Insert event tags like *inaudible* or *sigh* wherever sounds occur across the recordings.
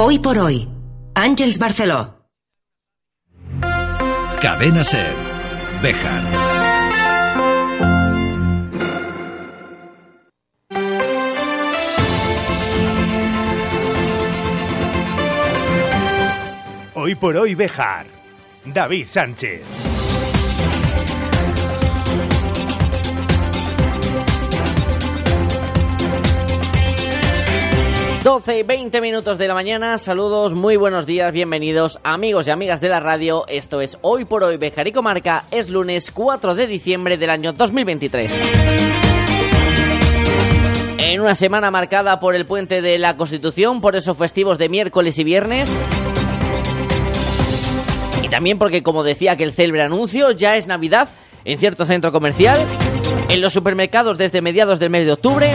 Hoy por hoy, Ángels Barceló. Cadena Ser. Bejar. Hoy por hoy Bejar. David Sánchez. 12 y 20 minutos de la mañana, saludos, muy buenos días, bienvenidos amigos y amigas de la radio, esto es Hoy por Hoy Bejar y Comarca, es lunes 4 de diciembre del año 2023. En una semana marcada por el puente de la Constitución, por esos festivos de miércoles y viernes, y también porque como decía que el célebre anuncio, ya es Navidad en cierto centro comercial, en los supermercados desde mediados del mes de octubre,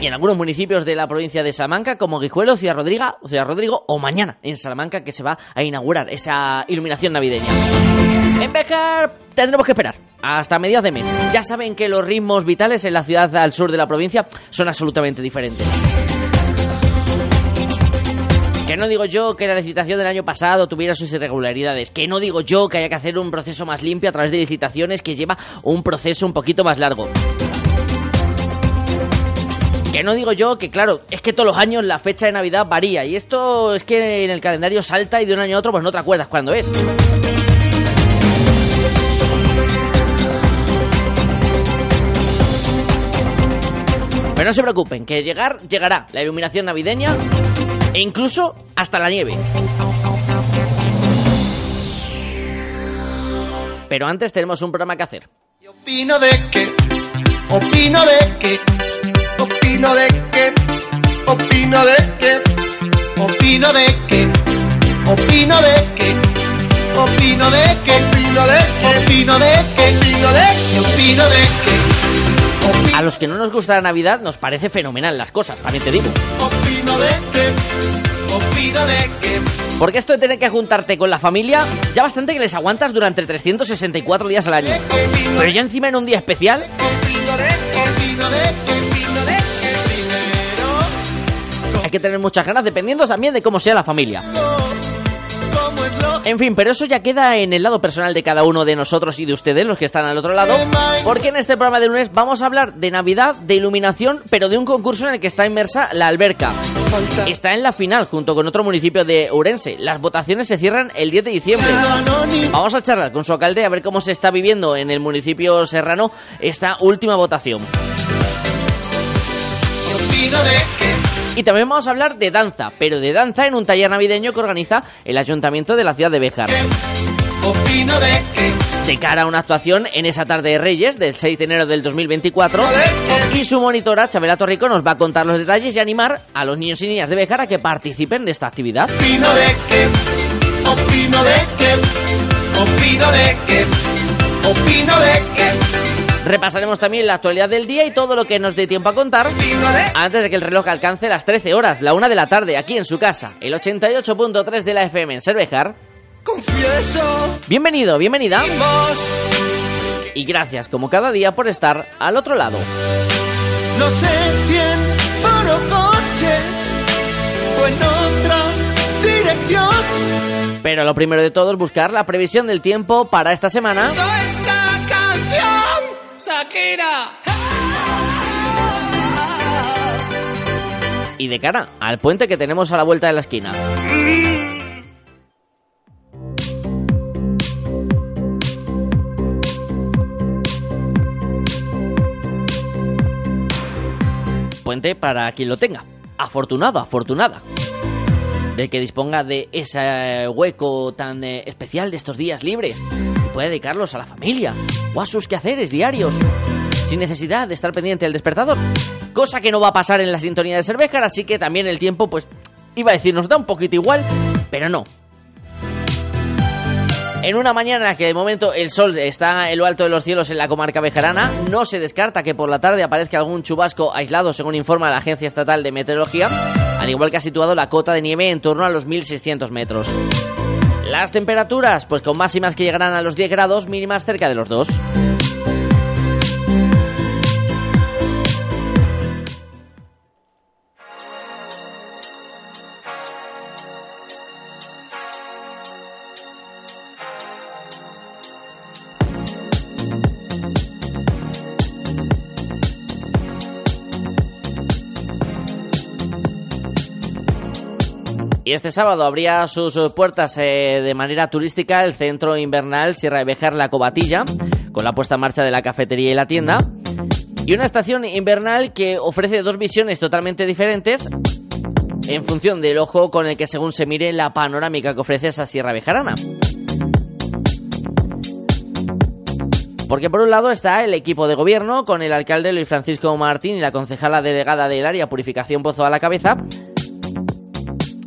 y en algunos municipios de la provincia de Salamanca, como Guijuelo, Ciudad Rodrigo, Ciudad Rodrigo o mañana en Salamanca, que se va a inaugurar esa iluminación navideña. En Becar tendremos que esperar hasta mediados de mes. Ya saben que los ritmos vitales en la ciudad al sur de la provincia son absolutamente diferentes. Que no digo yo que la licitación del año pasado tuviera sus irregularidades. Que no digo yo que haya que hacer un proceso más limpio a través de licitaciones que lleva un proceso un poquito más largo. Que no digo yo que, claro, es que todos los años la fecha de Navidad varía. Y esto es que en el calendario salta y de un año a otro pues no te acuerdas cuándo es. Pero no se preocupen, que llegar, llegará la iluminación navideña e incluso hasta la nieve. Pero antes tenemos un programa que hacer. opino de que, opino de que opino de que, opino de que, opino de que, opino de que, opino de que, opino de que, opino de que, opino de que, opino de que. A los que no nos gusta la Navidad nos parece fenomenal las cosas, también te digo. Opino de que, opino de que. Porque esto de tener que juntarte con la familia, ya bastante que les aguantas durante 364 días al año. Pero ya encima en un día especial. Hay que tener muchas ganas dependiendo también de cómo sea la familia. ¿Cómo es lo En fin, pero eso ya queda en el lado personal de cada uno de nosotros y de ustedes, los que están al otro lado. Porque en este programa de lunes vamos a hablar de Navidad, de iluminación, pero de un concurso en el que está inmersa la alberca. Está en la final junto con otro municipio de Urense. Las votaciones se cierran el 10 de diciembre. Vamos a charlar con su alcalde a ver cómo se está viviendo en el municipio serrano esta última votación. Y también vamos a hablar de danza, pero de danza en un taller navideño que organiza el ayuntamiento de la ciudad de Béjar. De cara a una actuación en esa tarde de Reyes del 6 de enero del 2024. Y su monitora, Chabela Torrico, nos va a contar los detalles y animar a los niños y niñas de Béjar a que participen de esta actividad. opino de que, opino de que, opino de que, opino de que, Repasaremos también la actualidad del día y todo lo que nos dé tiempo a contar antes de que el reloj alcance las 13 horas, la 1 de la tarde, aquí en su casa, el 88.3 de la FM en Cervejar. Confieso, Bienvenido, bienvenida y gracias como cada día por estar al otro lado. no sé si en foro coches o en otra dirección. Pero lo primero de todo es buscar la previsión del tiempo para esta semana. Shakira. y de cara al puente que tenemos a la vuelta de la esquina. Puente para quien lo tenga. Afortunado, afortunada. De que disponga de ese hueco tan eh, especial de estos días libres. Y puede dedicarlos a la familia o a sus quehaceres diarios. Sin necesidad de estar pendiente del despertador. Cosa que no va a pasar en la sintonía de Cervejar, así que también el tiempo, pues, iba a decir, nos da un poquito igual, pero no. En una mañana que de momento el sol está en lo alto de los cielos en la comarca bejarana, no se descarta que por la tarde aparezca algún chubasco aislado, según informa la Agencia Estatal de Meteorología, al igual que ha situado la cota de nieve en torno a los 1600 metros. Las temperaturas, pues con máximas que llegarán a los 10 grados, mínimas cerca de los 2. Y este sábado abría sus puertas eh, de manera turística el centro invernal Sierra de Bejar La Cobatilla, con la puesta en marcha de la cafetería y la tienda. Y una estación invernal que ofrece dos visiones totalmente diferentes en función del ojo con el que según se mire la panorámica que ofrece esa Sierra Bejarana. Porque por un lado está el equipo de gobierno con el alcalde Luis Francisco Martín y la concejala delegada del área Purificación Pozo a la cabeza,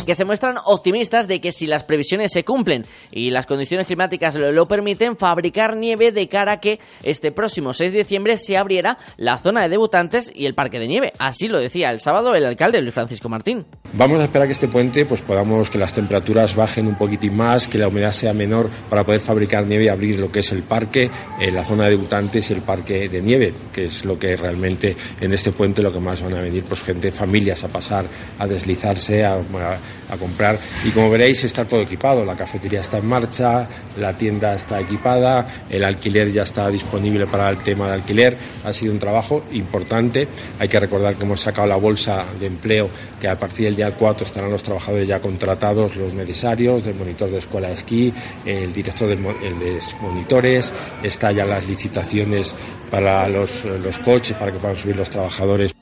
que se muestran optimistas de que si las previsiones se cumplen y las condiciones climáticas lo, permiten, fabricar nieve de cara a que este próximo 6 de diciembre se abriera la zona de debutantes y el parque de nieve. Así lo decía el sábado el alcalde Luis Francisco Martín. Vamos a esperar que este puente pues podamos que las temperaturas bajen un poquitín más, que la humedad sea menor para poder fabricar nieve y abrir lo que es el parque, eh, la zona de debutantes y el parque de nieve, que es lo que realmente en este puente lo que más van a venir pues gente, familias a pasar, a deslizarse, a a comprar. Y como veréis, está todo equipado. La cafetería está en marcha, la tienda está equipada, el alquiler ya está disponible para el tema de alquiler. Ha sido un trabajo importante. Hay que recordar que hemos sacado la bolsa de empleo, que a partir del día 4 estarán los trabajadores ya contratados, los necesarios, del monitor de escuela de esquí, el director de monitores, está ya las licitaciones para los, los coches, para que puedan subir los trabajadores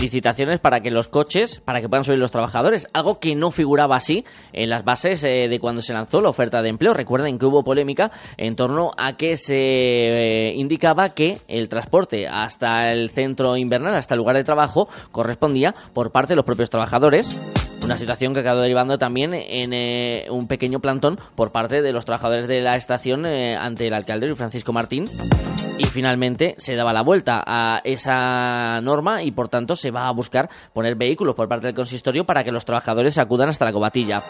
licitaciones para que los coches, para que puedan subir los trabajadores, algo que no figuraba así en las bases eh, de cuando se lanzó la oferta de empleo. Recuerden que hubo polémica en torno a que se eh, indicaba que el transporte hasta el centro invernal, hasta el lugar de trabajo, correspondía por parte de los propios trabajadores. Una situación que acabó derivando también en eh, un pequeño plantón por parte de los trabajadores de la estación ante el alcalde Francisco Martín. Y finalmente se daba la vuelta a esa norma y por tanto se va a buscar poner vehículos por parte del consistorio para que los trabajadores acudan hasta la cobatilla.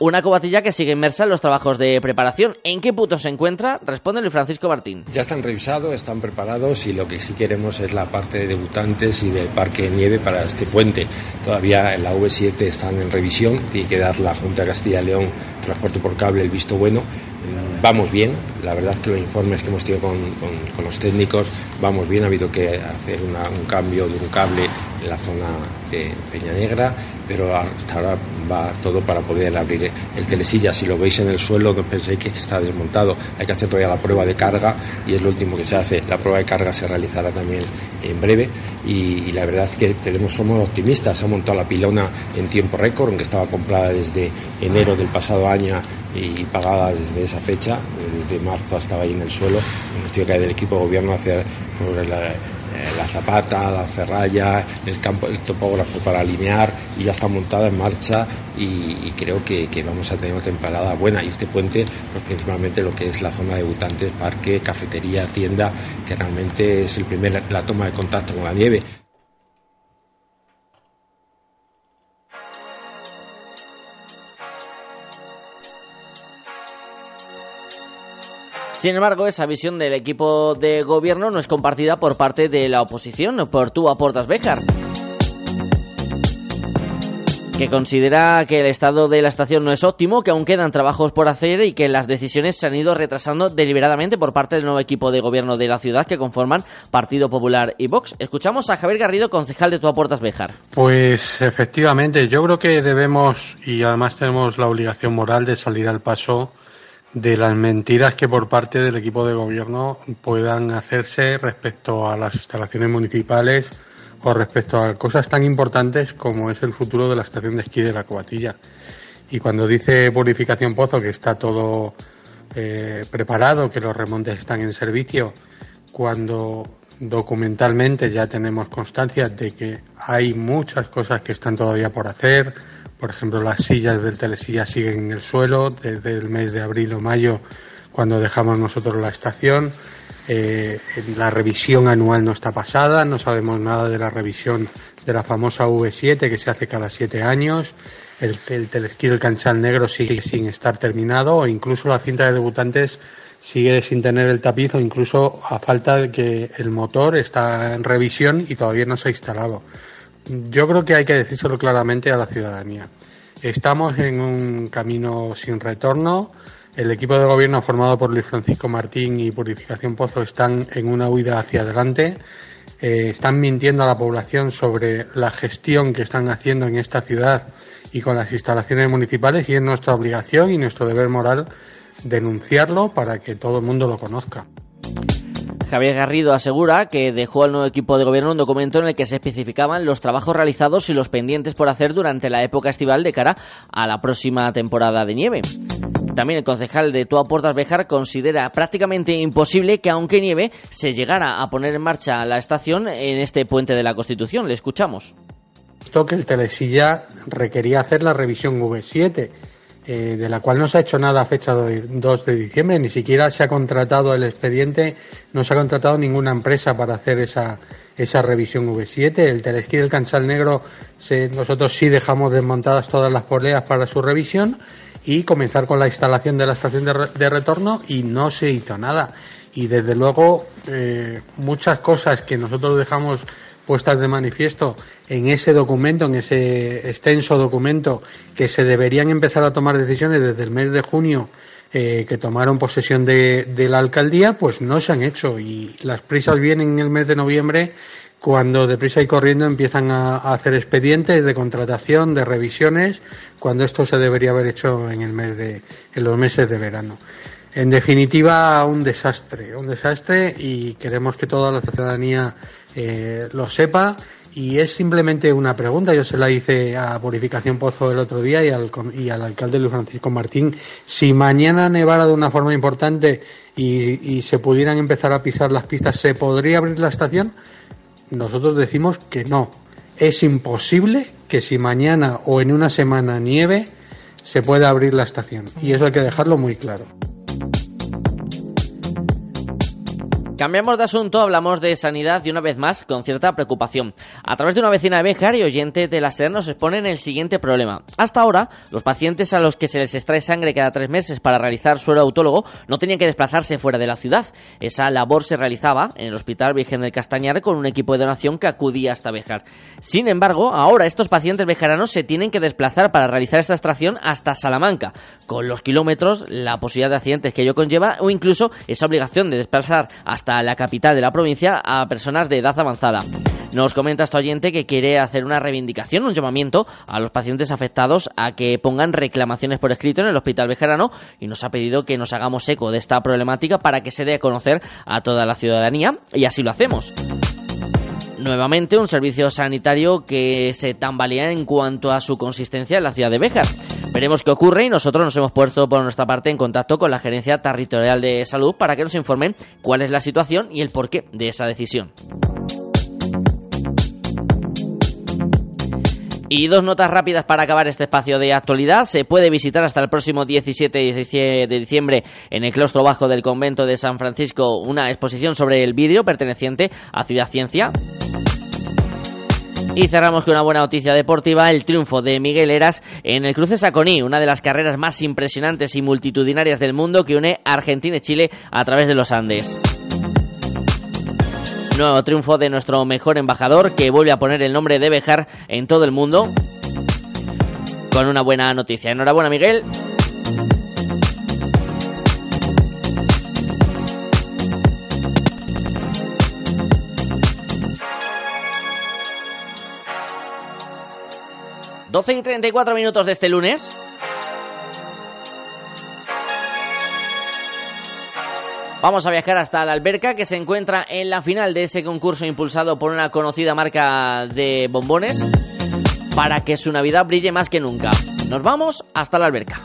Una cobatilla que sigue inmersa en los trabajos de preparación. ¿En qué punto se encuentra? Responde Luis Francisco Martín. Ya están revisados, están preparados y lo que sí queremos es la parte de debutantes y del parque de nieve para este puente. Todavía en la V7 están en revisión, tiene que dar la Junta de Castilla y León Transporte por Cable el visto bueno. Vamos bien, la verdad que los informes que hemos tenido con, los técnicos vamos bien, ha habido que hacer un cambio de un cable en la zona de Peña Negra, pero hasta ahora va todo para poder abrir el telesilla. Si lo veis en el suelo, no penséis que está desmontado, hay que hacer todavía la prueba de carga y es lo último que se hace. La prueba de carga se realizará también en breve y, la verdad es que tenemos, somos optimistas, se ha montado la pilona en tiempo récord, aunque estaba comprada desde enero del pasado año y pagada desde esa fecha, desde marzo estaba ahí en el suelo. Hemos tenido que del equipo gobierno a hacer la, eh, la, zapata, la ferralla, el campo, el topógrafo para alinear y ya está montada en marcha y, creo que, vamos a tener una temporada buena y este puente, pues principalmente lo que es la zona de debutantes, parque, cafetería, tienda, que realmente es el primer, la toma de contacto con la nieve. Sin embargo, esa visión del equipo de gobierno no es compartida por parte de la oposición, por tú aportas Béjar que considera que el estado de la estación no es óptimo, que aún quedan trabajos por hacer y que las decisiones se han ido retrasando deliberadamente por parte del nuevo equipo de gobierno de la ciudad que conforman Partido Popular y Vox. Escuchamos a Javier Garrido, concejal de Tu Aportas Bejar. Pues efectivamente, yo creo que debemos y además tenemos la obligación moral de salir al paso de las mentiras que por parte del equipo de gobierno puedan hacerse respecto a las instalaciones municipales o respecto a cosas tan importantes como es el futuro de la estación de esquí de la Cobatilla. Y cuando dice Purificación Pozo que está todo eh, preparado, que los remontes están en servicio, cuando documentalmente ya tenemos constancia de que hay muchas cosas que están todavía por hacer, por ejemplo, las sillas del telesilla siguen en el suelo desde el mes de abril o mayo, cuando dejamos nosotros la estación. Eh, la revisión anual no está pasada, no sabemos nada de la revisión de la famosa V7 que se hace cada siete años. El, el telesquí del canchal negro sigue sin estar terminado, o incluso la cinta de debutantes sigue sin tener el tapiz, o incluso a falta de que el motor está en revisión y todavía no se ha instalado. Yo creo que hay que decírselo claramente a la ciudadanía. Estamos en un camino sin retorno. el equipo de gobierno formado por Luis Francisco Martín y Purificación Pozo están en una huida hacia adelante. Eh, están mintiendo a la población sobre la gestión que están haciendo en esta ciudad y con las instalaciones municipales y es nuestra obligación y nuestro deber moral denunciarlo para que todo el mundo lo conozca. Javier Garrido asegura que dejó al nuevo equipo de gobierno un documento en el que se especificaban los trabajos realizados y los pendientes por hacer durante la época estival de cara a la próxima temporada de nieve. También el concejal de Tua Puertas Bejar considera prácticamente imposible que aunque nieve se llegara a poner en marcha la estación en este puente de la Constitución. Le escuchamos. Esto que el Telesilla requería hacer la revisión V7 eh, de la cual no se ha hecho nada a fecha de 2 de diciembre, ni siquiera se ha contratado el expediente, no se ha contratado ninguna empresa para hacer esa, esa revisión V7. El telesquí del Cansal Negro, nosotros sí dejamos desmontadas todas las poleas para su revisión y comenzar con la instalación de la estación de, retorno y no se hizo nada. Y desde luego, eh, muchas cosas que nosotros dejamos puestas de manifiesto en ese documento, en ese extenso documento, que se deberían empezar a tomar decisiones desde el mes de junio eh, que tomaron posesión de, la alcaldía, pues no se han hecho y las prisas vienen en el mes de noviembre cuando deprisa y corriendo empiezan a, hacer expedientes de contratación, de revisiones, cuando esto se debería haber hecho en el mes de, en los meses de verano. En definitiva, un desastre, un desastre y queremos que toda la ciudadanía eh, lo sepa y es simplemente una pregunta. Yo se la hice a Purificación Pozo el otro día y al, y al alcalde Luis Francisco Martín. Si mañana nevara de una forma importante y, y se pudieran empezar a pisar las pistas, ¿se podría abrir la estación? Nosotros decimos que no. Es imposible que si mañana o en una semana nieve, se pueda abrir la estación. Y eso hay que dejarlo muy claro. Cambiamos de asunto, hablamos de sanidad y una vez más con cierta preocupación. A través de una vecina de Bejar y oyente de la SER nos exponen el siguiente problema. Hasta ahora, los pacientes a los que se les extrae sangre cada tres meses para realizar suero autólogo no tenían que desplazarse fuera de la ciudad. Esa labor se realizaba en el Hospital Virgen del Castañar con un equipo de donación que acudía hasta Bejar. Sin embargo, ahora estos pacientes bejaranos se tienen que desplazar para realizar esta extracción hasta Salamanca, con los kilómetros, la posibilidad de accidentes que ello conlleva o incluso esa obligación de desplazar hasta hasta la capital de la provincia a personas de edad avanzada. Nos comenta este oyente que quiere hacer una reivindicación, un llamamiento a los pacientes afectados a que pongan reclamaciones por escrito en el Hospital Bejarano y nos ha pedido que nos hagamos eco de esta problemática para que se dé a conocer a toda la ciudadanía y así lo hacemos nuevamente un servicio sanitario que se tambalea en cuanto a su consistencia en la ciudad de Béjar. Veremos qué ocurre y nosotros nos hemos puesto por nuestra parte en contacto con la Gerencia Territorial de Salud para que nos informen cuál es la situación y el porqué de esa decisión. Y dos notas rápidas para acabar este espacio de actualidad. Se puede visitar hasta el próximo 17 de diciembre en el claustro bajo del convento de San Francisco una exposición sobre el vídeo perteneciente a Ciudad Ciencia. Y cerramos con una buena noticia deportiva, el triunfo de Miguel Eras en el cruce Saconí, una de las carreras más impresionantes y multitudinarias del mundo que une Argentina y Chile a través de los Andes. Nuevo triunfo de nuestro mejor embajador que vuelve a poner el nombre de Bejar en todo el mundo. Con una buena noticia. Enhorabuena Miguel. 12 y 34 minutos de este lunes. Vamos a viajar hasta la alberca que se encuentra en la final de ese concurso impulsado por una conocida marca de bombones para que su Navidad brille más que nunca. Nos vamos hasta la alberca.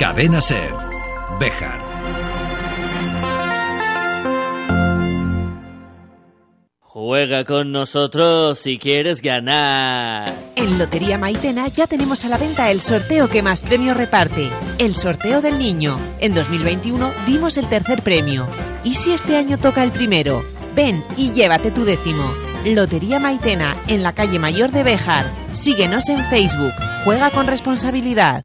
Cadena Ser. Bejar. Juega con nosotros si quieres ganar. En Lotería Maitena ya tenemos a la venta el sorteo que más premios reparte, el sorteo del niño. En 2021 dimos el tercer premio. ¿Y si este año toca el primero? Ven y llévate tu décimo. Lotería Maitena, en la calle Mayor de Bejar. Síguenos en Facebook. Juega con responsabilidad.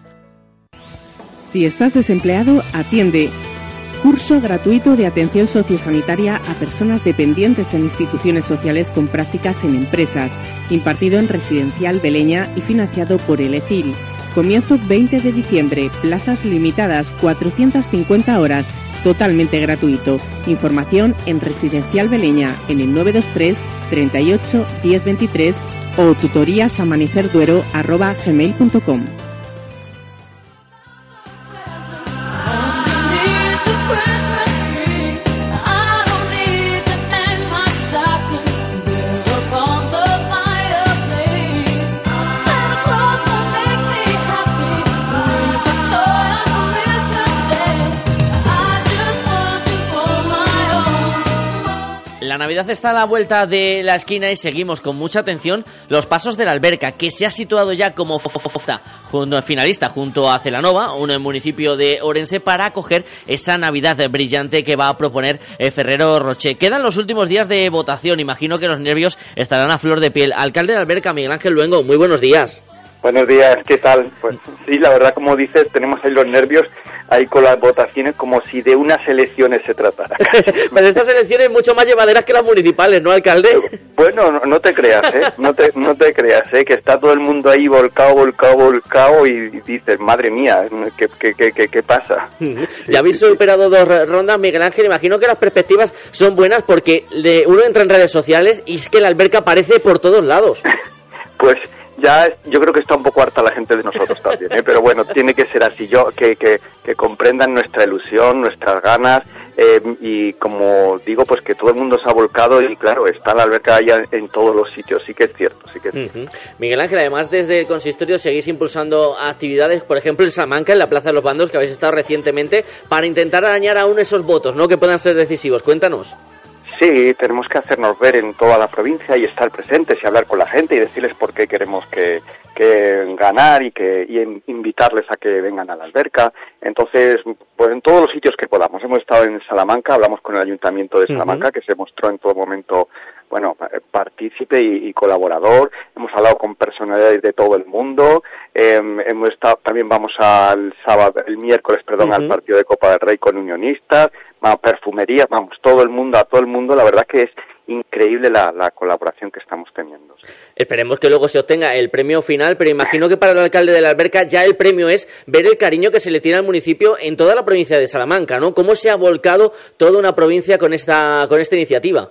Si estás desempleado, atiende. Curso gratuito de atención sociosanitaria a personas dependientes en instituciones sociales con prácticas en empresas, impartido en Residencial Beleña y financiado por el ECIL. Comienzo 20 de diciembre, plazas limitadas, 450 horas, totalmente gratuito. Información en Residencial Beleña en el 923 38 1023 o tutoríasamanecerduero@gmail.com. Navidad está a la vuelta de la esquina y seguimos con mucha atención los pasos de la alberca, que se ha situado ya como junto finalista junto a Celanova, un municipio de Orense, para acoger esa Navidad brillante que va a proponer eh, Ferrero Roche. Quedan los últimos días de votación, imagino que los nervios estarán a flor de piel. Alcalde de la alberca, Miguel Ángel Luengo, muy buenos días. Buenos días, ¿qué tal? Pues sí, la verdad, como dices, tenemos ahí los nervios ahí con las votaciones como si de unas elecciones se tratara. *laughs* Pero estas elecciones mucho más llevaderas que las municipales, ¿no, alcalde? Bueno, no, no te creas, ¿eh? No te, no te creas, ¿eh? Que está todo el mundo ahí volcado, volcado, volcado y dices, madre mía, ¿qué, qué, qué, qué pasa? ya habéis superado dos rondas, Miguel Ángel, imagino que las perspectivas son buenas porque uno entra en redes sociales y es que la alberca aparece por todos lados. *laughs* Pues ya yo creo que está un poco harta la gente de nosotros también, ¿eh? pero bueno, tiene que ser así, yo que, que, que comprendan nuestra ilusión, nuestras ganas eh, y como digo, pues que todo el mundo se ha volcado y claro, está la alberca ya en todos los sitios, sí que es cierto, sí que es. Miguel Ángel, además desde el consistorio seguís impulsando actividades, por ejemplo en Salamanca, en la Plaza de los Bandos, que habéis estado recientemente, para intentar arañar aún esos votos, ¿no? Que puedan ser decisivos. Cuéntanos. Sí, tenemos que hacernos ver en toda la provincia y estar presentes y hablar con la gente y decirles por qué queremos que, que ganar y que y invitarles a que vengan a la alberca. Entonces, pues en todos los sitios que podamos. Hemos estado en Salamanca, hablamos con el Ayuntamiento de Salamanca, que se mostró en todo momento bueno, partícipe y, colaborador. Hemos hablado con personalidades de todo el mundo. hemos estado, también vamos al sábado, el miércoles, perdón, al partido de Copa del Rey con unionistas perfumería, vamos, todo el mundo, a todo el mundo, la verdad que es increíble la, la, colaboración que estamos teniendo. Esperemos que luego se obtenga el premio final, pero imagino que para el alcalde de la alberca ya el premio es ver el cariño que se le tiene al municipio en toda la provincia de Salamanca, ¿no? ¿Cómo se ha volcado toda una provincia con esta, con esta iniciativa?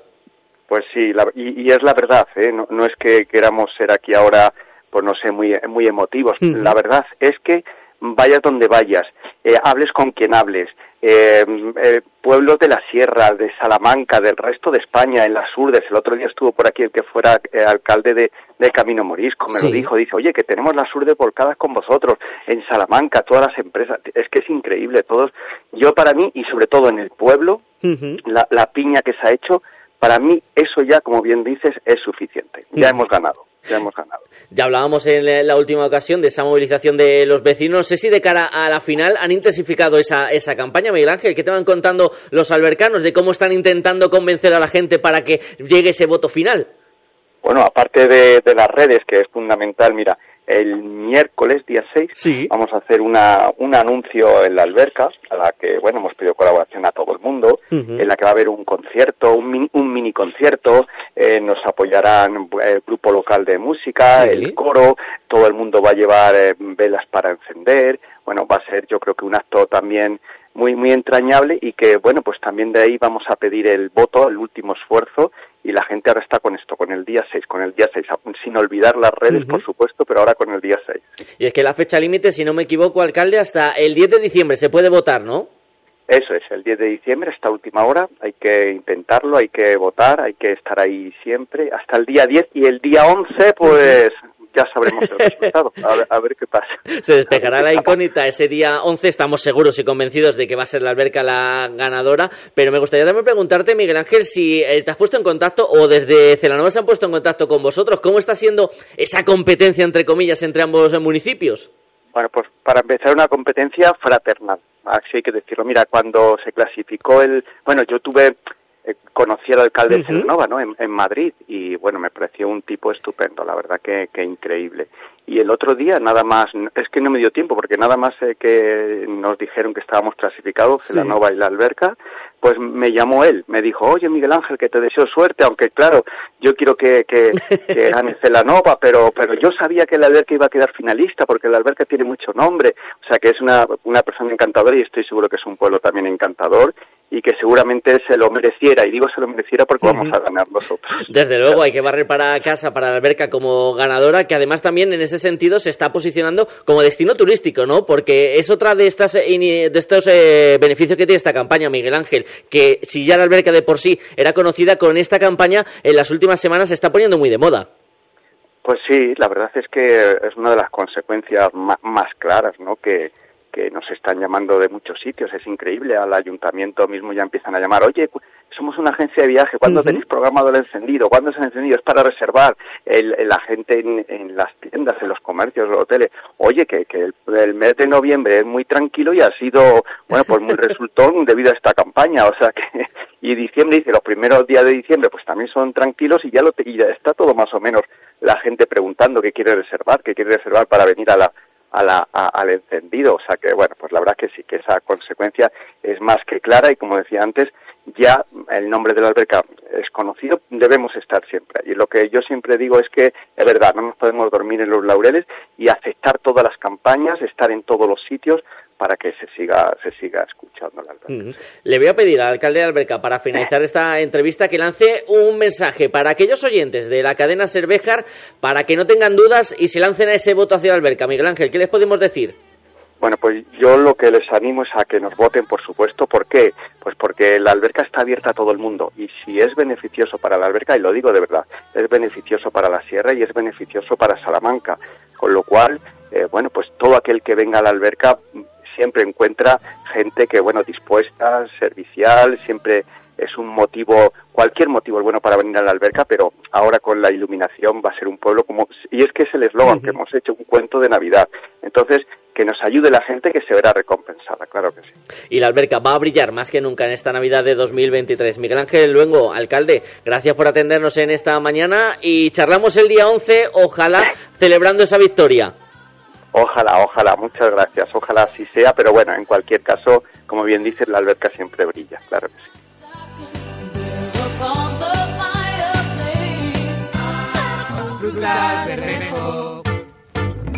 Pues sí, y, y, es la verdad, ¿eh? no, no, es que queramos ser aquí ahora, pues no sé, muy, muy emotivos. La verdad es que vayas donde vayas, eh, hables con quien hables, eh, eh, pueblos de la sierra, de Salamanca, del resto de España, en las Urdes. El otro día estuvo por aquí el que fuera eh, alcalde de, de, Camino Morisco, me lo dijo. Dice, oye, que tenemos las Urdes volcadas con vosotros, en Salamanca, todas las empresas. Es que es increíble, todos. Yo para mí, y sobre todo en el pueblo, la, la piña que se ha hecho, para mí eso ya, como bien dices, es suficiente. Ya hemos ganado ya hemos ganado. Ya hablábamos en la última ocasión de esa movilización de los vecinos. No sé si de cara a la final han intensificado esa, esa campaña, Miguel Ángel. ¿Qué te van contando los albercanos de cómo están intentando convencer a la gente para que llegue ese voto final? Bueno, aparte de, las redes, que es fundamental, mira, el miércoles, día 6, vamos a hacer una, un anuncio en la alberca, a la que, bueno, hemos pedido colaboración a todo el mundo, en la que va a haber un concierto, un mini, un mini concierto, eh, nos apoyarán el grupo local de música, el coro, todo el mundo va a llevar eh, velas para encender, bueno, va a ser yo creo que un acto también muy muy entrañable y que bueno pues también de ahí vamos a pedir el voto el último esfuerzo y la gente ahora está con esto con el día 6 con el día 6 sin olvidar las redes por supuesto pero ahora con el día 6 y es que la fecha límite si no me equivoco alcalde hasta el 10 de diciembre se puede votar ¿no? Eso es, el 10 de diciembre, esta última hora, hay que intentarlo, hay que votar, hay que estar ahí siempre, hasta el día 10 y el día 11, pues ya sabremos el *laughs* resultado, a ver, qué pasa. Se despegará la incógnita ese día 11, estamos seguros y convencidos de que va a ser la alberca la ganadora, pero me gustaría también preguntarte, Miguel Ángel, si eh, te has puesto en contacto o desde Celanova se han puesto en contacto con vosotros, ¿cómo está siendo esa competencia, entre comillas, entre ambos municipios? Bueno, pues para empezar una competencia fraternal, así hay que decirlo. Mira, cuando se clasificó el... Bueno, yo tuve eh, conocí al alcalde de Celanova, ¿no? En, Madrid y bueno, me pareció un tipo estupendo, la verdad que, que, increíble. Y el otro día nada más, es que no me dio tiempo porque nada más eh, que nos dijeron que estábamos clasificados, Celanova y la alberca, pues me llamó él, me dijo, oye Miguel Ángel, que te deseo suerte, aunque claro, yo quiero que, que, *laughs* que gane Celanova, pero, pero yo sabía que la alberca iba a quedar finalista porque la alberca tiene mucho nombre, o sea que es una, una persona encantadora y estoy seguro que es un pueblo también encantador y que seguramente se lo mereciera, y digo se lo mereciera porque vamos a ganar nosotros. Desde luego, hay que barrer para casa, para la alberca como ganadora, que además también en ese sentido se está posicionando como destino turístico, ¿no? Porque es otra de, estas, de estos eh, beneficios que tiene esta campaña, Miguel Ángel, que si ya la alberca de por sí era conocida, con esta campaña en las últimas semanas se está poniendo muy de moda. Pues sí, la verdad es que es una de las consecuencias más claras, ¿no? Que, que nos están llamando de muchos sitios, es increíble, al ayuntamiento mismo ya empiezan a llamar, oye, somos una agencia de viaje, ¿cuándo tenéis programado el encendido? ¿Cuándo es el encendido? Es para reservar el, la gente en, las tiendas, en los comercios, los hoteles. Oye, que, que el, mes de noviembre es muy tranquilo y ha sido, bueno, pues muy *laughs* resultón debido a esta campaña, o sea que, *laughs* y diciembre dice, los primeros días de diciembre pues también son tranquilos y ya, lo, y ya está todo más o menos la gente preguntando qué quiere reservar, qué quiere reservar para venir a la a la, al encendido. O sea que, bueno, pues la verdad que sí, que esa consecuencia es más que clara y como decía antes, ya el nombre de la alberca es conocido, debemos estar siempre allí. Lo que yo siempre digo es que, es verdad, no nos podemos dormir en los laureles y aceptar todas las campañas, estar en todos los sitios para que se siga, se siga escuchando la alberca. Le voy a pedir al alcalde de Alberca, para finalizar esta entrevista, que lance un mensaje para aquellos oyentes de la cadena Cervejar, para que no tengan dudas y se lancen a ese voto hacia alberca. Miguel Ángel, ¿qué les podemos decir? Bueno, pues yo lo que les animo es a que nos voten, por supuesto. ¿Por qué? Pues porque la alberca está abierta a todo el mundo y si es beneficioso para la alberca, y lo digo de verdad, es beneficioso para la sierra y es beneficioso para Salamanca. Con lo cual, eh, bueno, pues todo aquel que venga a la alberca siempre encuentra gente que, bueno, dispuesta, servicial, siempre es un motivo, cualquier motivo es bueno para venir a la alberca, pero ahora con la iluminación va a ser un pueblo como, y es que es el eslogan que hemos hecho, un cuento de Navidad. Entonces, que nos ayude la gente que se verá recompensada, claro que sí. Y la alberca va a brillar más que nunca en esta Navidad de 2023. Miguel Ángel Luengo, alcalde, gracias por atendernos en esta mañana y charlamos el día 11, ojalá celebrando esa victoria. Ojalá, ojalá, muchas gracias, ojalá así sea, pero bueno, en cualquier caso, como bien dices, la alberca siempre brilla, claro que sí. Frutas Bermejo.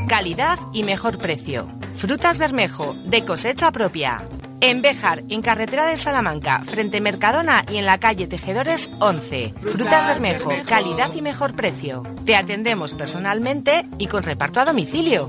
Calidad y mejor precio. Frutas Bermejo, de cosecha propia. En Béjar, en carretera de Salamanca, frente Mercadona y en la calle Tejedores 11. Frutas Bermejo, calidad y mejor precio. Te atendemos personalmente y con reparto a domicilio.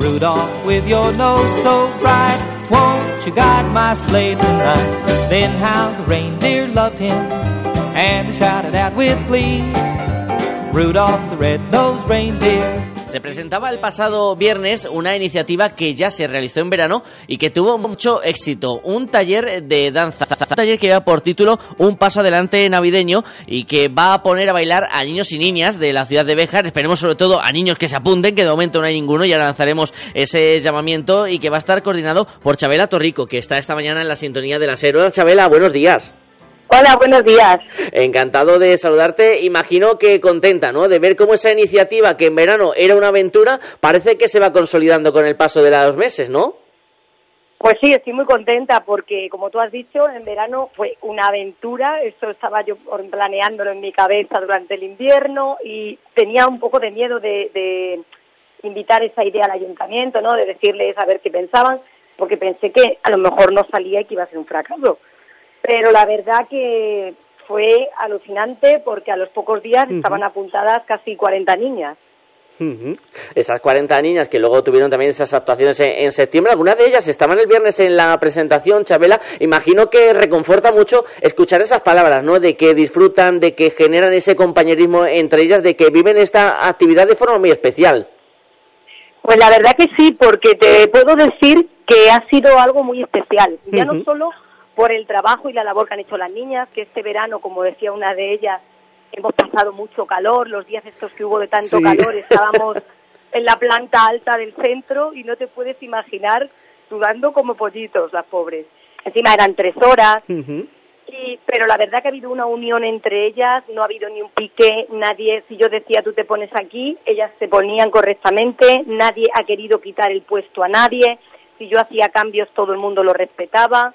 Rudolph, with your nose so bright, won't you guide my sleigh tonight? Then how the reindeer loved him and shouted out with glee, Rudolph the red-nosed reindeer. Se presentaba el pasado viernes una iniciativa que ya se realizó en verano y que tuvo mucho éxito. Un taller de danza. Un taller que lleva por título Un paso adelante navideño y que va a poner a bailar a niños y niñas de la ciudad de Béjar. Esperemos sobre todo a niños que se apunten, que de momento no hay ninguno. Ya lanzaremos ese llamamiento y que va a estar coordinado por Chabela Torrico, que está esta mañana en la sintonía de la Hola Chabela, buenos días. Hola, buenos días. Encantado de saludarte. Imagino que contenta, ¿no? De ver cómo esa iniciativa, que en verano era una aventura, parece que se va consolidando con el paso de los meses, ¿no? Pues sí, estoy muy contenta porque, como tú has dicho, en verano fue una aventura. Esto estaba yo planeándolo en mi cabeza durante el invierno y tenía un poco de miedo de, de invitar esa idea al ayuntamiento, ¿no? De decirles a ver qué pensaban, porque pensé que a lo mejor no salía y que iba a ser un fracaso pero la verdad que fue alucinante porque a los pocos días estaban apuntadas casi 40 niñas. Esas 40 niñas que luego tuvieron también esas actuaciones en, septiembre, algunas de ellas estaban el viernes en la presentación, Chabela. Imagino que reconforta mucho escuchar esas palabras, ¿no? De que disfrutan, de que generan ese compañerismo entre ellas, de que viven esta actividad de forma muy especial. Pues la verdad que sí, porque te puedo decir que ha sido algo muy especial. Ya no solo por el trabajo y la labor que han hecho las niñas, que este verano, como decía una de ellas, hemos pasado mucho calor, los días estos que hubo de tanto calor, estábamos *laughs* en la planta alta del centro y no te puedes imaginar sudando como pollitos las pobres. Encima eran tres horas, y, pero la verdad que ha habido una unión entre ellas, no ha habido ni un pique, nadie, si yo decía tú te pones aquí, ellas se ponían correctamente, nadie ha querido quitar el puesto a nadie, si yo hacía cambios todo el mundo lo respetaba,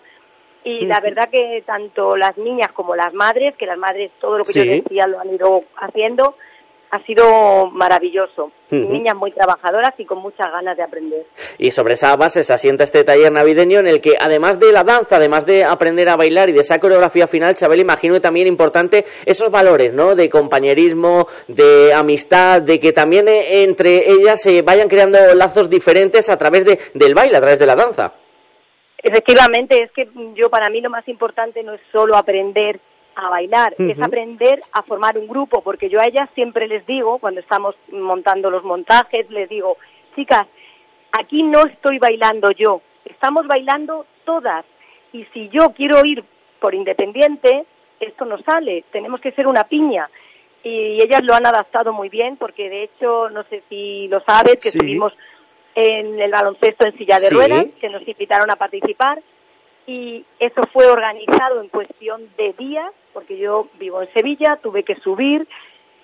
y la verdad que tanto las niñas como las madres, que las madres todo lo que yo decía lo han ido haciendo, ha sido maravilloso. Niñas muy trabajadoras y con muchas ganas de aprender. Y sobre esa base se asienta este taller navideño en el que, además de la danza, además de aprender a bailar y de esa coreografía final, Chabel, imagino que también importante esos valores, ¿no? De compañerismo, de amistad, de que también eh, entre ellas se vayan creando lazos diferentes a través de, del baile, a través de la danza. Efectivamente, es que yo para mí lo más importante no es solo aprender a bailar, es aprender a formar un grupo, porque yo a ellas siempre les digo, cuando estamos montando los montajes, les digo, chicas, aquí no estoy bailando yo, estamos bailando todas, y si yo quiero ir por independiente, esto no sale, tenemos que ser una piña. Y ellas lo han adaptado muy bien, porque de hecho, no sé si lo sabes, que estuvimos en el baloncesto en silla de ruedas, que nos invitaron a participar. Y eso fue organizado en cuestión de días, porque yo vivo en Sevilla, tuve que subir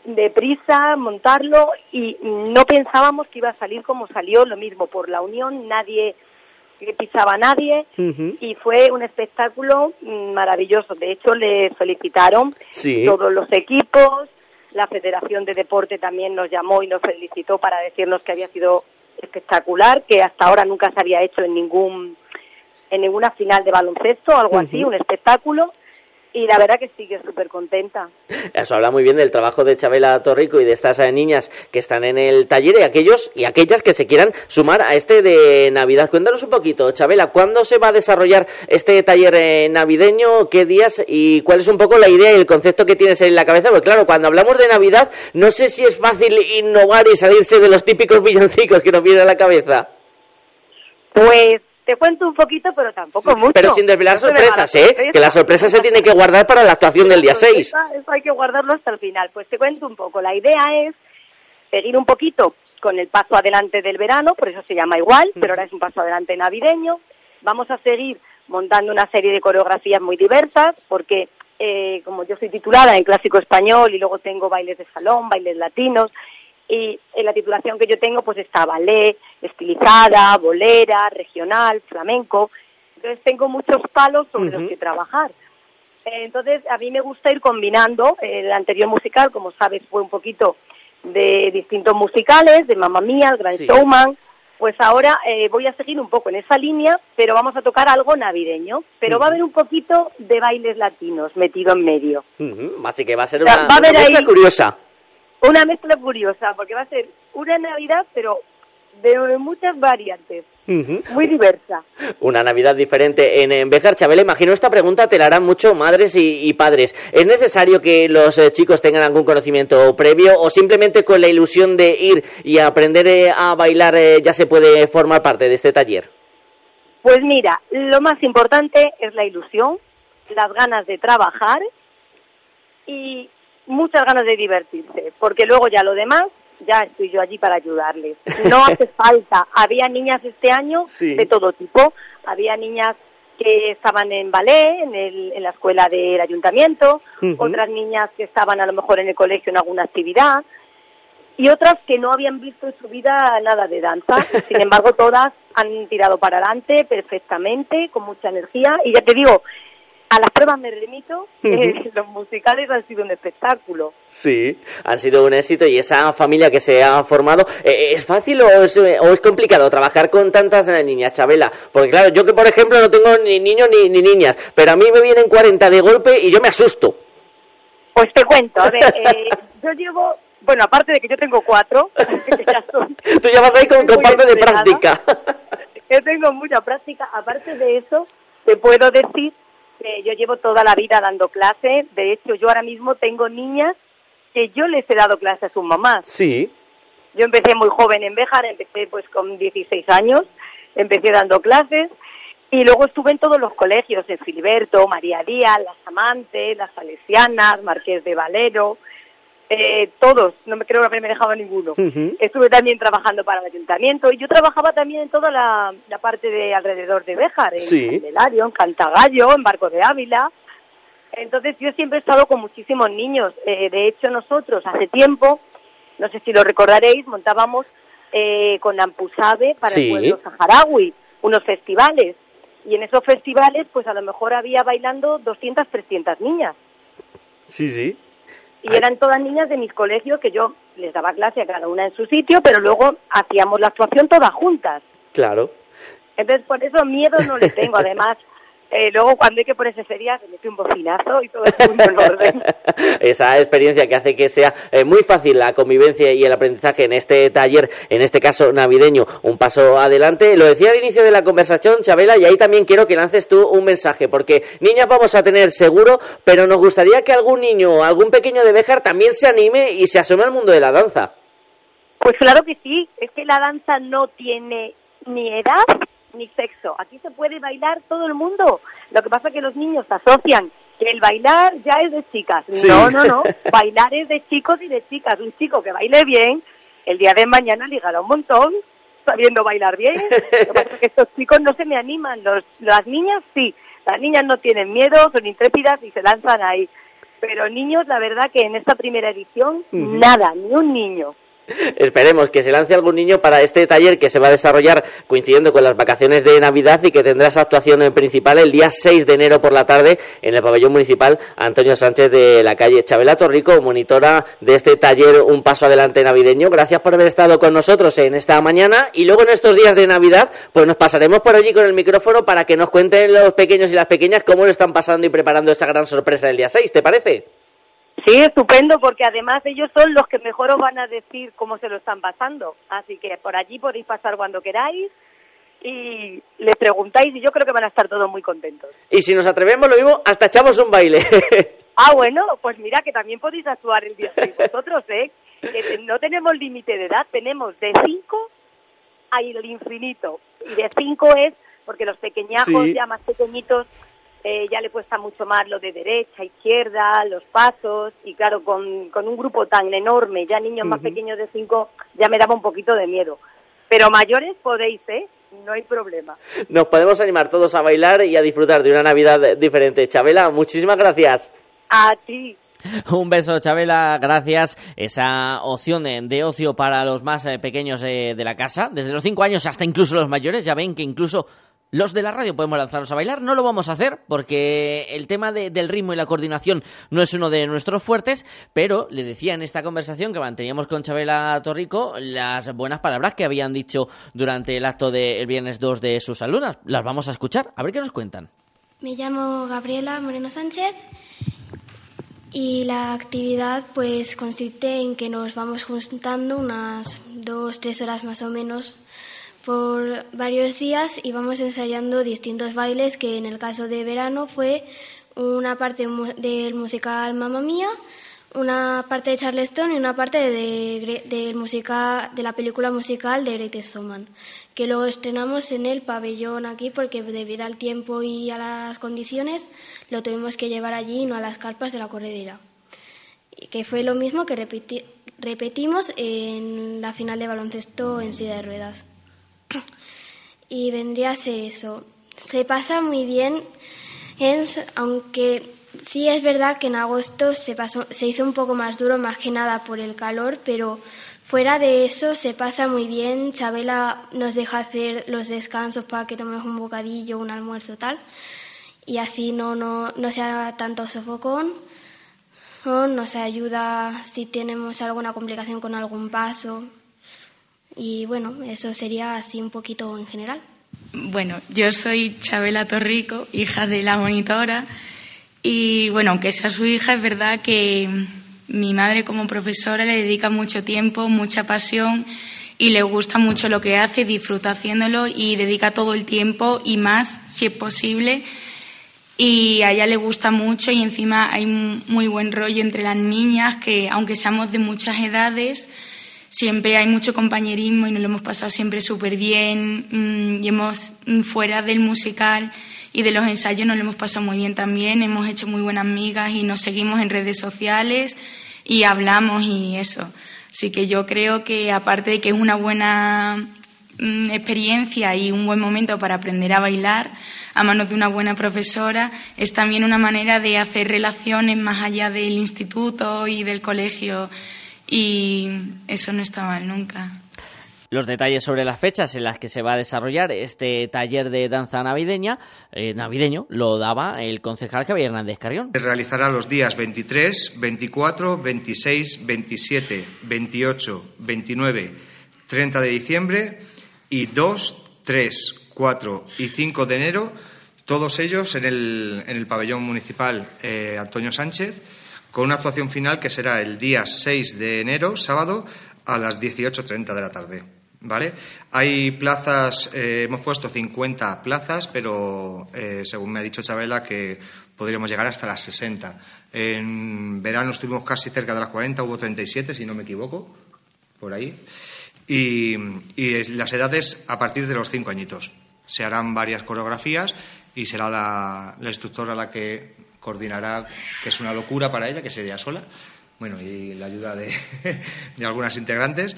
deprisa, montarlo y no pensábamos que iba a salir como salió, lo mismo por la unión, nadie pisaba a nadie y fue un espectáculo maravilloso. De hecho, le felicitaron todos los equipos, la Federación de Deporte también nos llamó y nos felicitó para decirnos que había sido espectacular que hasta ahora nunca se había hecho en ningún en ninguna final de baloncesto, algo así, un espectáculo y la verdad que sí que súper contenta. Eso habla muy bien del trabajo de Chabela Torrico y de estas eh, niñas que están en el taller y aquellos y aquellas que se quieran sumar a este de Navidad. Cuéntanos un poquito, Chabela, ¿cuándo se va a desarrollar este taller eh, navideño? ¿Qué días? ¿Y cuál es un poco la idea y el concepto que tienes en la cabeza? Porque claro, cuando hablamos de Navidad, no sé si es fácil innovar y salirse de los típicos villancicos que nos vienen a la cabeza. Pues te cuento un poquito, pero tampoco mucho. Pero sin desvelar sorpresas, ¿eh? Que la sorpresa se tiene que guardar para la actuación del día 6. Eso hay que guardarlo hasta el final. Pues te cuento un poco. La idea es seguir un poquito con el paso adelante del verano, por eso se llama igual, pero ahora es un paso adelante navideño. Vamos a seguir montando una serie de coreografías muy diversas, porque eh, como yo soy titulada en clásico español y luego tengo bailes de salón, bailes latinos, y en la titulación que yo tengo pues está ballet, estilizada, bolera, regional, flamenco. Entonces tengo muchos palos sobre los que trabajar. Eh, Entonces a mí me gusta ir combinando. El anterior musical, como sabes, fue un poquito de distintos musicales, de Mamma Mía, El Gran Sí. Showman. Pues ahora eh, voy a seguir un poco en esa línea, pero vamos a tocar algo navideño. Pero va a haber un poquito de bailes latinos metido en medio. Así que va a ser O sea, una, va haber ahí- curiosa. Una mezcla curiosa, porque va a ser una Navidad, pero de muchas variantes, muy diversa. Una Navidad diferente en, en Béjar. Chabela, imagino esta pregunta te la harán mucho madres y, y padres. ¿Es necesario que los eh, chicos tengan algún conocimiento previo o simplemente con la ilusión de ir y aprender eh, a bailar eh, ya se puede formar parte de este taller? Pues mira, lo más importante es la ilusión, las ganas de trabajar y muchas ganas de divertirse, porque luego ya lo demás, ya estoy yo allí para ayudarles. No *laughs* hace falta. Había niñas este año Sí. de todo tipo. Había niñas que estaban en ballet, en, el- en la escuela del ayuntamiento, otras niñas que estaban a lo mejor en el colegio en alguna actividad, y otras que no habían visto en su vida nada de danza. *laughs* Sin embargo, todas han tirado para adelante perfectamente, con mucha energía. Y ya te digo, a las pruebas me remito, eh, los musicales han sido un espectáculo. Sí, han sido un éxito y esa familia que se ha formado, eh, ¿es fácil o es, eh, o es complicado trabajar con tantas eh, niñas, Chabela? Porque claro, yo que por ejemplo no tengo ni niños ni, ni niñas, pero a mí me vienen 40 de golpe y yo me asusto. Pues te cuento, a ver, *laughs* eh, yo llevo, bueno, aparte de que yo tengo cuatro, *laughs* que ya son Tú ya vas ahí con, con parte de práctica. Yo tengo mucha práctica. Aparte de eso, te puedo decir que yo llevo toda la vida dando clase. De hecho, yo ahora mismo tengo niñas que yo les he dado clase a sus mamás. Sí. Yo empecé muy joven en Béjar, empecé pues con 16 años, empecé dando clases y luego estuve en todos los colegios, en Filiberto, María Díaz, Las Amantes, Las Salesianas, Marqués de Valero, eh, todos, no me creo haberme dejado ninguno. Estuve también trabajando para el ayuntamiento y yo trabajaba también en toda la, la parte de alrededor de Béjar, en Sí. Candelario, en Cantagallo, en Barco de Ávila. Entonces yo siempre he estado con muchísimos niños. Eh, de hecho nosotros hace tiempo, no sé si lo recordaréis, montábamos eh, con Ampusabe para Sí. el pueblo saharaui unos festivales. Y en esos festivales pues a lo mejor había bailando 200, 300 niñas. Sí, sí. Y eran todas niñas de mis colegios que yo les daba clase a cada una en su sitio, pero luego hacíamos la actuación todas juntas. Claro. Entonces, por eso miedo no le tengo. *laughs* Además, eh, luego cuando hay que ponerse seria, se mete un bocinazo y todo el mundo en orden. *laughs* Esa experiencia que hace que sea eh, muy fácil la convivencia y el aprendizaje en este taller, en este caso navideño, un paso adelante. Lo decía al inicio de la conversación, Chabela, y ahí también quiero que lances tú un mensaje, porque niñas vamos a tener seguro, pero nos gustaría que algún niño, algún pequeño de Béjar también se anime y se asome al mundo de la danza. Pues claro que sí, es que la danza no tiene ni edad ni sexo. Aquí se puede bailar todo el mundo. Lo que pasa es que los niños asocian que el bailar ya es de chicas. Sí. No, no, no. *laughs* Bailar es de chicos y de chicas. Un chico que baile bien, el día de mañana ligará un montón sabiendo bailar bien. Lo que pasa es que *laughs* estos chicos no se me animan. Los, las niñas sí. Las niñas no tienen miedo, son intrépidas y se lanzan ahí. Pero niños, la verdad que en esta primera edición, nada, ni un niño. Esperemos que se lance algún niño para este taller que se va a desarrollar coincidiendo con las vacaciones de Navidad y que tendrá esa actuación en principal el día 6 de enero por la tarde en el pabellón municipal Antonio Sánchez de la calle Chabela Torrico, monitora de este taller Un Paso Adelante Navideño. Gracias por haber estado con nosotros en esta mañana y luego en estos días de Navidad pues nos pasaremos por allí con el micrófono para que nos cuenten los pequeños y las pequeñas cómo lo están pasando y preparando esa gran sorpresa el día 6, ¿te parece? Sí, estupendo, porque además ellos son los que mejor os van a decir cómo se lo están pasando. Así que por allí podéis pasar cuando queráis y les preguntáis y yo creo que van a estar todos muy contentos. Y si nos atrevemos lo mismo, hasta echamos un baile. *laughs* Ah, bueno, pues mira que también podéis actuar el día 6 vosotros, ¿eh? Que no tenemos límite de edad, tenemos de 5 al infinito. Y de 5 es porque los pequeñajos Sí. ya más pequeñitos eh, ya le cuesta mucho más lo de derecha, izquierda, los pasos. Y claro, con, con un grupo tan enorme, ya niños más Ujú. pequeños de 5, ya me daba un poquito de miedo. Pero mayores podéis, ¿eh? No hay problema. Nos podemos animar todos a bailar y a disfrutar de una Navidad diferente. Chabela, muchísimas gracias. A ti. *laughs* Un beso, Chabela, gracias. Esa opción de, de ocio para los más eh, pequeños eh, de la casa, desde los 5 años hasta incluso los mayores, ya ven que incluso los de la radio podemos lanzarnos a bailar, no lo vamos a hacer porque el tema de- del ritmo y la coordinación no es uno de nuestros fuertes, pero le decía en esta conversación que manteníamos con Chabela Torrico las buenas palabras que habían dicho durante el acto del viernes 2 de sus alumnas. Las vamos a escuchar, a ver qué nos cuentan. Me llamo Gabriela Moreno Sánchez y la actividad pues consiste en que nos vamos juntando unas dos, tres horas más o menos por varios días y vamos ensayando distintos bailes que en el caso de verano fue una parte del musical Mamma Mía, una parte de Charleston y una parte de, del musical, de la película musical de Greatest Showman, que luego estrenamos en el pabellón aquí porque debido al tiempo y a las condiciones lo tuvimos que llevar allí y no a las carpas de la corredera. Que fue lo mismo que repeti- repetimos en la final de baloncesto en silla de ruedas. Y vendría a ser eso. Se pasa muy bien, aunque sí es verdad que en agosto se, pasó, se hizo un poco más duro, más que nada por el calor, pero fuera de eso se pasa muy bien. Chabela nos deja hacer los descansos para que tomemos un bocadillo, un almuerzo, tal, y así no, no, no sea tanto sofocón. Nos ayuda si tenemos alguna complicación con algún paso. Y bueno, eso sería así un poquito en general. Bueno, yo soy Chabela Torrico, hija de la monitora, y bueno, aunque sea su hija, es verdad que mi madre como profesora le dedica mucho tiempo, mucha pasión y le gusta mucho lo que hace, disfruta haciéndolo y dedica todo el tiempo y más, si es posible. Y a ella le gusta mucho y encima hay muy buen rollo entre las niñas que, aunque seamos de muchas edades, siempre hay mucho compañerismo y nos lo hemos pasado siempre súper bien mm, y hemos mm, fuera del musical y de los ensayos nos lo hemos pasado muy bien también hemos hecho muy buenas amigas y nos seguimos en redes sociales y hablamos y eso. Así que yo creo que aparte de que es una buena mm, experiencia y un buen momento para aprender a bailar a manos de una buena profesora es también una manera de hacer relaciones más allá del instituto y del colegio y eso no está mal nunca. Los detalles sobre las fechas en las que se va a desarrollar este taller de danza navideña, eh, navideño, lo daba el concejal Javier Hernández Carrión. Se realizará los días 23, 24, 26, 27, 28, 29, 30 de diciembre y 2, 3, 4 y 5 de enero, todos ellos en el, en el pabellón municipal eh, Antonio Sánchez, con una actuación final que será el día 6 de enero, sábado, a las 18.30 de la tarde. ¿Vale? Hay plazas, eh, hemos puesto 50 plazas, pero eh, según me ha dicho Chabela que podríamos llegar hasta las 60. En verano estuvimos casi cerca de las 40, hubo 37, si no me equivoco, por ahí. Y, las edades a partir de los 5 añitos. Se harán varias coreografías y será la instructora la que coordinará, que es una locura para ella, que sería sola, bueno, y la ayuda de, *laughs* de algunas integrantes.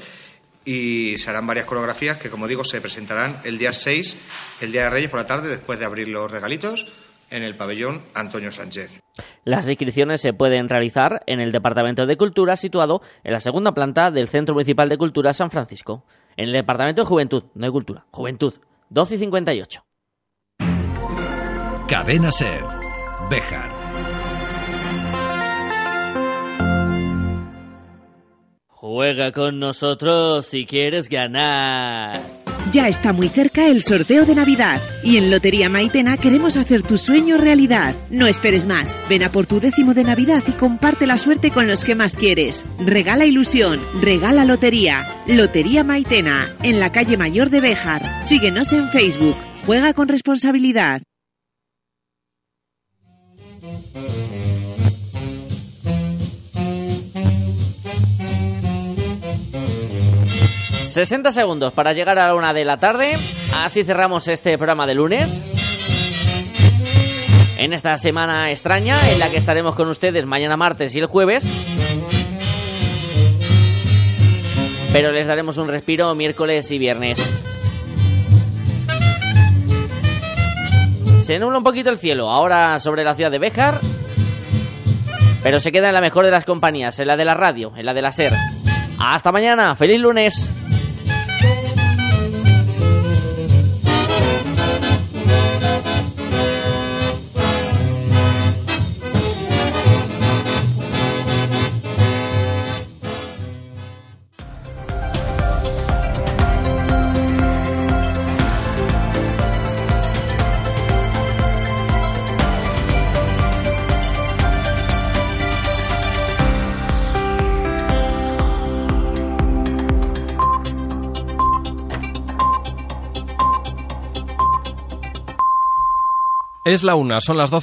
Y se harán varias coreografías que, como digo, se presentarán el día 6, el día de Reyes por la tarde, después de abrir los regalitos, en el pabellón Antonio Sánchez. Las inscripciones se pueden realizar en el Departamento de Cultura situado en la segunda planta del Centro Municipal de Cultura San Francisco. En el Departamento de Juventud, no de Cultura, Juventud, 12 y 58. Cadena Ser. Juega con nosotros si quieres ganar. Ya está muy cerca el sorteo de Navidad y en Lotería Maitena queremos hacer tu sueño realidad. No esperes más, ven a por tu décimo de Navidad y comparte la suerte con los que más quieres. Regala ilusión, regala lotería. Lotería Maitena, en la calle Mayor de Béjar. Síguenos en Facebook. Juega con responsabilidad. 60 segundos para llegar a la una de la tarde. Así cerramos este programa de lunes. En esta semana extraña en la que estaremos con ustedes mañana martes y el jueves. Pero les daremos un respiro miércoles y viernes. Se nubla un poquito el cielo. Ahora sobre la ciudad de Béjar. pero se queda en la mejor de las compañías, en la de la radio, en la de la SER. Hasta mañana, feliz lunes. Es la una, son las 12.